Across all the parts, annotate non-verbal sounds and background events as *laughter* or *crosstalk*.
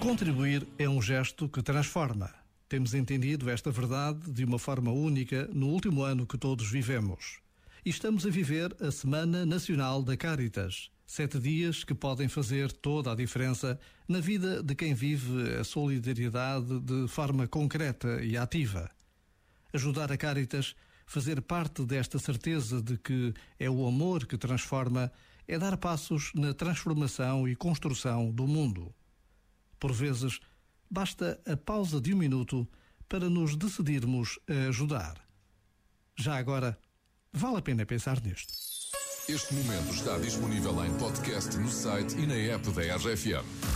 Contribuir é um gesto que transforma. Temos entendido esta verdade de uma forma única no último ano que todos vivemos. E estamos a viver a Semana Nacional da Caritas. Sete dias que podem fazer toda a diferença na vida de quem vive a solidariedade de forma concreta e ativa. Ajudar a Caritas, fazer parte desta certeza de que é o amor que transforma, é dar passos na transformação e construção do mundo. Por vezes, basta a pausa de um minuto para nos decidirmos a ajudar. Já agora, vale a pena pensar nisto. Este momento está disponível em podcast no site e na app da RFM.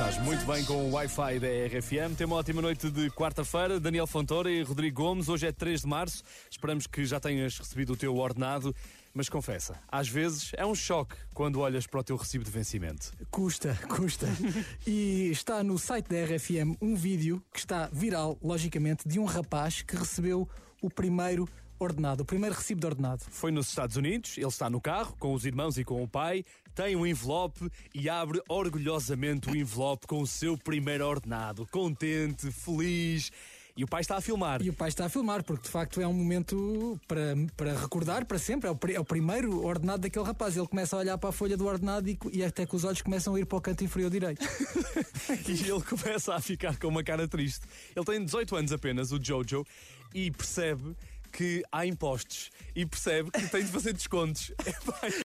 Estás muito bem com o Wi-Fi da RFM. Tem uma ótima noite de quarta-feira. Daniel Fontoura e Rodrigo Gomes. Hoje é 3 de março. Esperamos que já tenhas recebido o teu ordenado. Mas confessa, às vezes é um choque quando olhas para o teu recibo de vencimento. Custa, *laughs* custa. e está no site da RFM um vídeo que está viral, logicamente, de um rapaz que recebeu o primeiro ordenado, o primeiro recibo de ordenado. Foi nos Estados Unidos, ele está no carro com os irmãos e com o pai, tem um envelope e abre orgulhosamente o envelope com o seu primeiro ordenado. Contente, feliz. E o pai está a filmar. E o pai está a filmar, porque de facto é um momento para, para recordar para sempre. É o, é o primeiro ordenado daquele rapaz. Ele começa a olhar para a folha do ordenado e, e até que os olhos começam a ir para o canto inferior direito. *laughs* e ele começa a ficar com uma cara triste. Ele tem 18 anos apenas, o Jojo, e percebe que há impostos e percebe que tem de fazer descontos. *laughs* Epá,